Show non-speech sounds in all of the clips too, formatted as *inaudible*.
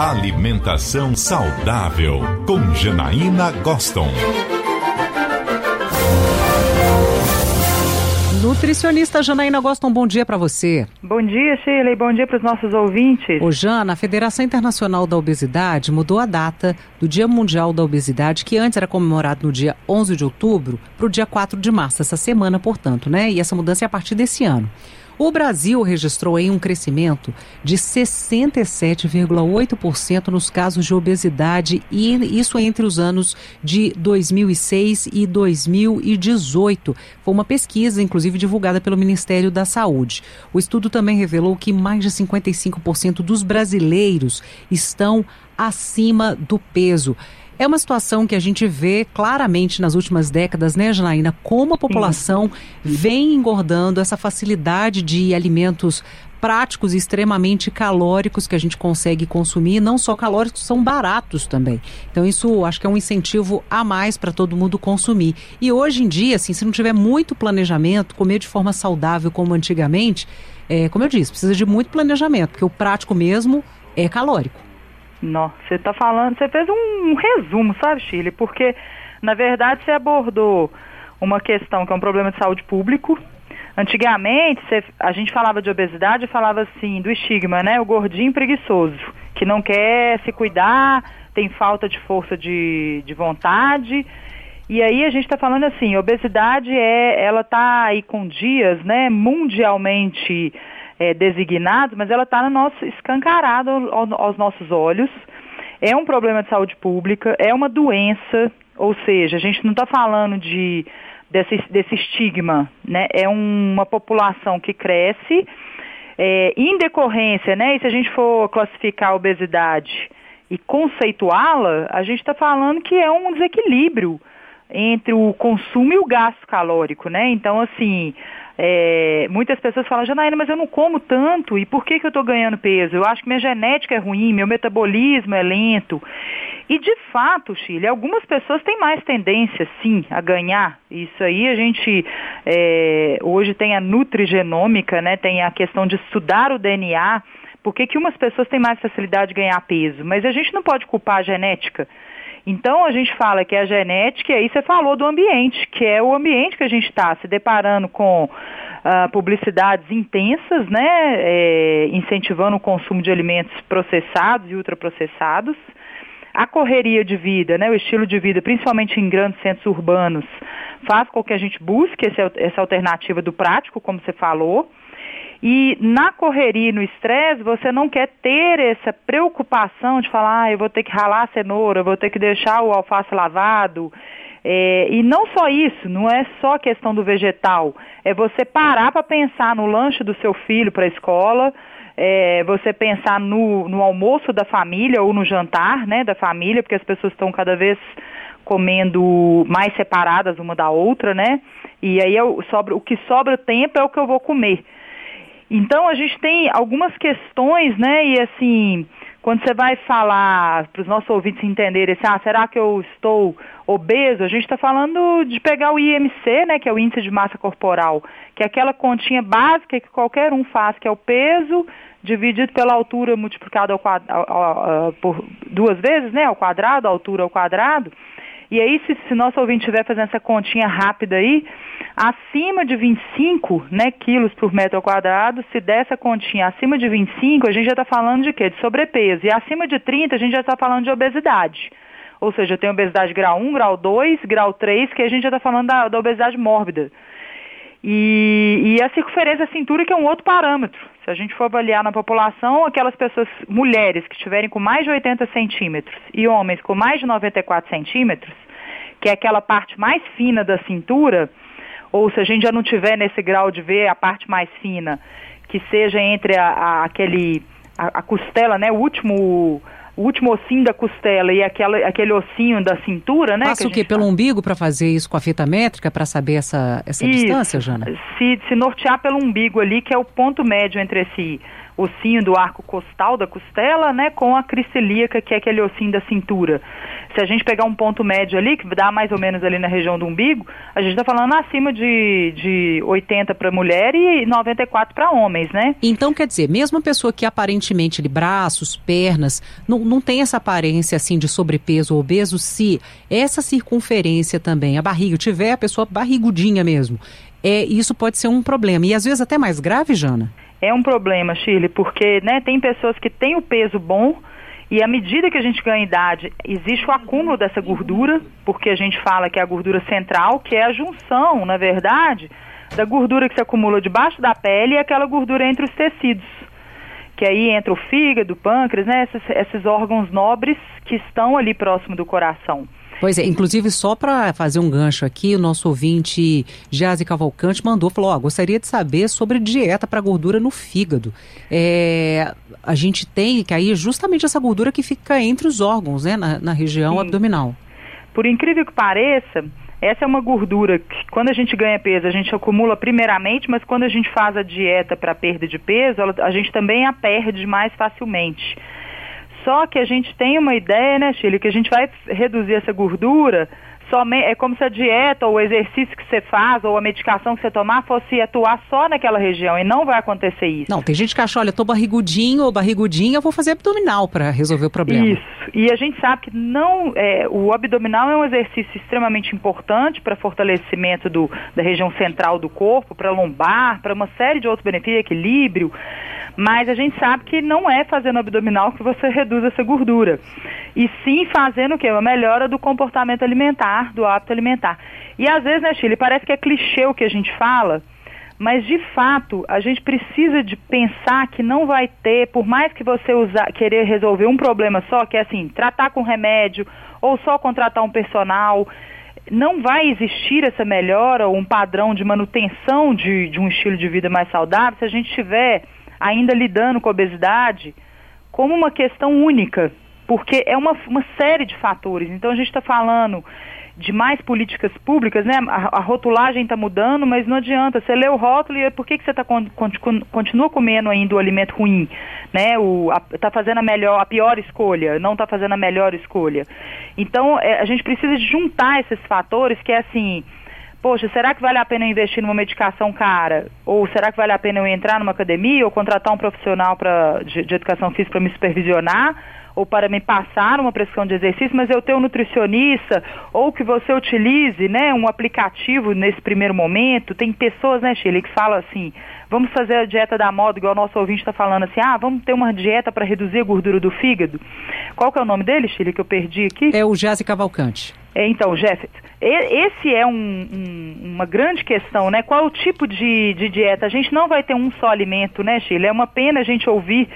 Alimentação saudável com Janaína Goston. Nutricionista Janaína Gosta, um bom dia para você. Bom dia, Shirley. Bom dia para os nossos ouvintes. Ô, Jana, a Federação Internacional da Obesidade mudou a data do Dia Mundial da Obesidade, que antes era comemorado no dia 11 de outubro, para o dia 4 de março, essa semana, portanto, né? E essa mudança é a partir desse ano. O Brasil registrou aí um crescimento de 67,8% nos casos de obesidade e isso entre os anos de 2006 e 2018. Foi uma pesquisa, inclusive divulgada pelo Ministério da Saúde. O estudo também revelou que mais de 55% dos brasileiros estão acima do peso. É uma situação que a gente vê claramente nas últimas décadas, né, Janaína? Como a população Sim. vem engordando essa facilidade de alimentos práticos e extremamente calóricos que a gente consegue consumir, não só calóricos, são baratos também. Então isso acho que é um incentivo a mais para todo mundo consumir. E hoje em dia, assim, se não tiver muito planejamento, comer de forma saudável como antigamente, é, como eu disse, precisa de muito planejamento, porque o prático mesmo é calórico. Você está falando, você fez um, um resumo, sabe, Chile? Porque, na verdade, você abordou uma questão que é um problema de saúde público. Antigamente, a gente falava de obesidade e falava assim, do estigma, né? O gordinho preguiçoso, que não quer se cuidar, tem falta de força de, de vontade. E aí a gente está falando assim, obesidade é, ela está aí com dias, né, mundialmente é, designado, mas ela está no nosso escancarada ao, aos nossos olhos. É um problema de saúde pública, é uma doença, ou seja, a gente não está falando de desse, desse estigma, né? É uma população que cresce é, em decorrência, né? E se a gente for classificar a obesidade e conceituá-la, a gente está falando que é um desequilíbrio entre o consumo e o gasto calórico, né? Então, assim, é, muitas pessoas falam, Janaína, mas eu não como tanto, e por que, que eu estou ganhando peso? Eu acho que minha genética é ruim, meu metabolismo é lento. E de fato, Chile, algumas pessoas têm mais tendência, sim, a ganhar. Isso aí a gente é, hoje tem a nutrigenômica, né? Tem a questão de estudar o DNA. Por que, que umas pessoas têm mais facilidade de ganhar peso? Mas a gente não pode culpar a genética. Então a gente fala que é a genética, e aí você falou do ambiente, que é o ambiente que a gente está se deparando com uh, publicidades intensas, né, é, incentivando o consumo de alimentos processados e ultraprocessados. A correria de vida, né, o estilo de vida, principalmente em grandes centros urbanos, faz com que a gente busque esse, essa alternativa do prático, como você falou. E na correria no estresse, você não quer ter essa preocupação de falar, ah, eu vou ter que ralar a cenoura, eu vou ter que deixar o alface lavado. É, e não só isso, não é só questão do vegetal, é você parar para pensar no lanche do seu filho para a escola, é, você pensar no, no almoço da família ou no jantar né, da família, porque as pessoas estão cada vez comendo mais separadas uma da outra, né? E aí eu, sobra, o que sobra tempo é o que eu vou comer. Então a gente tem algumas questões, né? E assim, quando você vai falar para os nossos ouvintes entenderem, assim, ah, será que eu estou obeso? A gente está falando de pegar o IMC, né? Que é o índice de massa corporal, que é aquela continha básica que qualquer um faz, que é o peso dividido pela altura multiplicado ao, ao, ao, por duas vezes, né? Ao quadrado, a altura ao quadrado. E aí, se, se nosso ouvinte estiver fazendo essa continha rápida aí, acima de 25 né, quilos por metro quadrado, se dessa continha acima de 25, a gente já está falando de quê? De sobrepeso. E acima de 30, a gente já está falando de obesidade. Ou seja, tem obesidade grau 1, grau 2, grau 3, que a gente já está falando da, da obesidade mórbida. E, e, a circunferência da cintura, que é um outro parâmetro. Se a gente for avaliar na população, aquelas pessoas, mulheres que estiverem com mais de 80 centímetros e homens com mais de 94 centímetros, que é aquela parte mais fina da cintura, ou se a gente já não tiver nesse grau de ver a parte mais fina, que seja entre a, a aquele, a, a, costela, né, o último o último ossinho da costela e aquela, aquele ossinho da cintura, né? Passa o quê? Pelo umbigo para fazer isso com a fita métrica para saber essa, essa isso. distância, Jana? Se, se nortear pelo umbigo ali, que é o ponto médio entre esse ossinho do arco costal da costela, né, com a cristelíaca, que é aquele ossinho da cintura. Se a gente pegar um ponto médio ali, que dá mais ou menos ali na região do umbigo, a gente está falando acima de, de 80 para mulher e 94 para homens, né? Então, quer dizer, mesmo a pessoa que aparentemente, de braços, pernas, não, não tem essa aparência assim de sobrepeso ou obeso, se essa circunferência também, a barriga, tiver a pessoa barrigudinha mesmo, é, isso pode ser um problema. E às vezes até mais grave, Jana? É um problema, Shirley, porque né, tem pessoas que têm o peso bom, e à medida que a gente ganha idade, existe o acúmulo dessa gordura, porque a gente fala que é a gordura central, que é a junção, na verdade, da gordura que se acumula debaixo da pele e aquela gordura entre os tecidos. Que aí entra o fígado, o pâncreas, né, esses, esses órgãos nobres que estão ali próximo do coração. Pois é, inclusive só para fazer um gancho aqui, o nosso ouvinte Jazi Cavalcante mandou, falou, ó, gostaria de saber sobre dieta para gordura no fígado. É, a gente tem que aí justamente essa gordura que fica entre os órgãos, né, na, na região Sim. abdominal. Por incrível que pareça, essa é uma gordura que, quando a gente ganha peso, a gente acumula primeiramente, mas quando a gente faz a dieta para perda de peso, a gente também a perde mais facilmente. Só que a gente tem uma ideia, né, Chile, que a gente vai reduzir essa gordura somente, é como se a dieta ou o exercício que você faz ou a medicação que você tomar fosse atuar só naquela região e não vai acontecer isso. Não, tem gente que acha, olha, eu tô barrigudinho ou barrigudinha, eu vou fazer abdominal para resolver o problema. Isso. E a gente sabe que não, é, o abdominal é um exercício extremamente importante para fortalecimento do, da região central do corpo, para lombar, para uma série de outros benefícios, equilíbrio. Mas a gente sabe que não é fazendo abdominal que você reduz essa gordura. E sim fazendo o quê? Uma melhora do comportamento alimentar, do hábito alimentar. E às vezes, né, Chile, parece que é clichê o que a gente fala, mas de fato a gente precisa de pensar que não vai ter, por mais que você usar, querer resolver um problema só, que é assim, tratar com remédio ou só contratar um personal, não vai existir essa melhora ou um padrão de manutenção de, de um estilo de vida mais saudável se a gente tiver ainda lidando com a obesidade como uma questão única, porque é uma, uma série de fatores. Então a gente está falando de mais políticas públicas, né? A, a rotulagem está mudando, mas não adianta. Você lê o rótulo e por que, que você tá, con, continua comendo ainda o alimento ruim? Né? Está fazendo a melhor, a pior escolha, não está fazendo a melhor escolha. Então é, a gente precisa juntar esses fatores que é assim poxa, será que vale a pena investir numa medicação cara? Ou será que vale a pena eu entrar numa academia ou contratar um profissional pra, de, de educação física para me supervisionar? Ou para me passar uma prescrição de exercício, mas eu tenho um nutricionista, ou que você utilize né, um aplicativo nesse primeiro momento. Tem pessoas, né, Shirley, que falam assim, vamos fazer a dieta da moda, igual o nosso ouvinte está falando assim, ah, vamos ter uma dieta para reduzir a gordura do fígado. Qual que é o nome dele, Shirley, que eu perdi aqui? É o Jazi Cavalcante. É, então, Jeffet, esse é um, um, uma grande questão, né? Qual o tipo de, de, dieta? A gente não vai ter um só alimento, né, Sheila? É uma pena a gente ouvir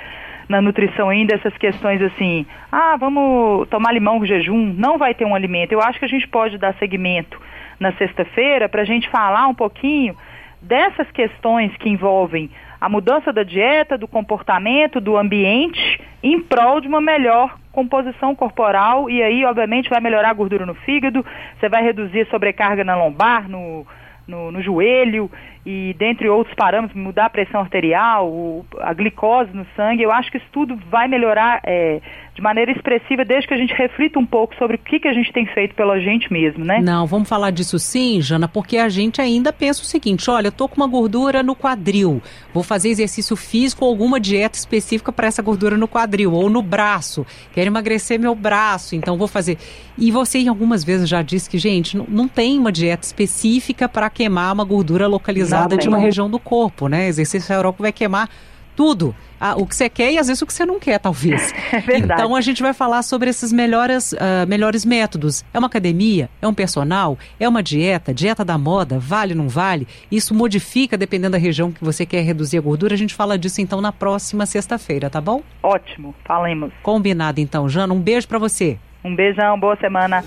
na nutrição ainda essas questões assim, ah, vamos tomar limão com jejum, não vai ter um alimento. Eu acho que a gente pode dar segmento na sexta-feira para a gente falar um pouquinho dessas questões que envolvem a mudança da dieta, do comportamento, do ambiente, em prol de uma melhor composição corporal. E aí, obviamente, vai melhorar a gordura no fígado, você vai reduzir a sobrecarga na lombar, no, no, no joelho e dentre outros parâmetros, mudar a pressão arterial, o, a glicose no sangue, eu acho que isso tudo vai melhorar é, de maneira expressiva desde que a gente reflita um pouco sobre o que, que a gente tem feito pela gente mesmo, né? Não, vamos falar disso sim, Jana, porque a gente ainda pensa o seguinte, olha, eu tô com uma gordura no quadril, vou fazer exercício físico ou alguma dieta específica para essa gordura no quadril ou no braço, quero emagrecer meu braço, então vou fazer. E você algumas vezes já disse que, gente, não, não tem uma dieta específica para queimar uma gordura localizada pesada de uma região do corpo, né? Exercício aeróbico vai queimar tudo. Ah, o que você quer e às vezes o que você não quer, talvez. *laughs* É verdade. Então a gente vai falar sobre esses melhores, uh, melhores métodos. É uma academia? É um personal? É uma dieta? Dieta da moda? Vale, não vale? Isso modifica dependendo da região que você quer reduzir a gordura. A gente fala disso então na próxima sexta-feira, tá bom? Ótimo, falemos. Combinado então, Jana. Um beijo para você. Um beijão, boa semana.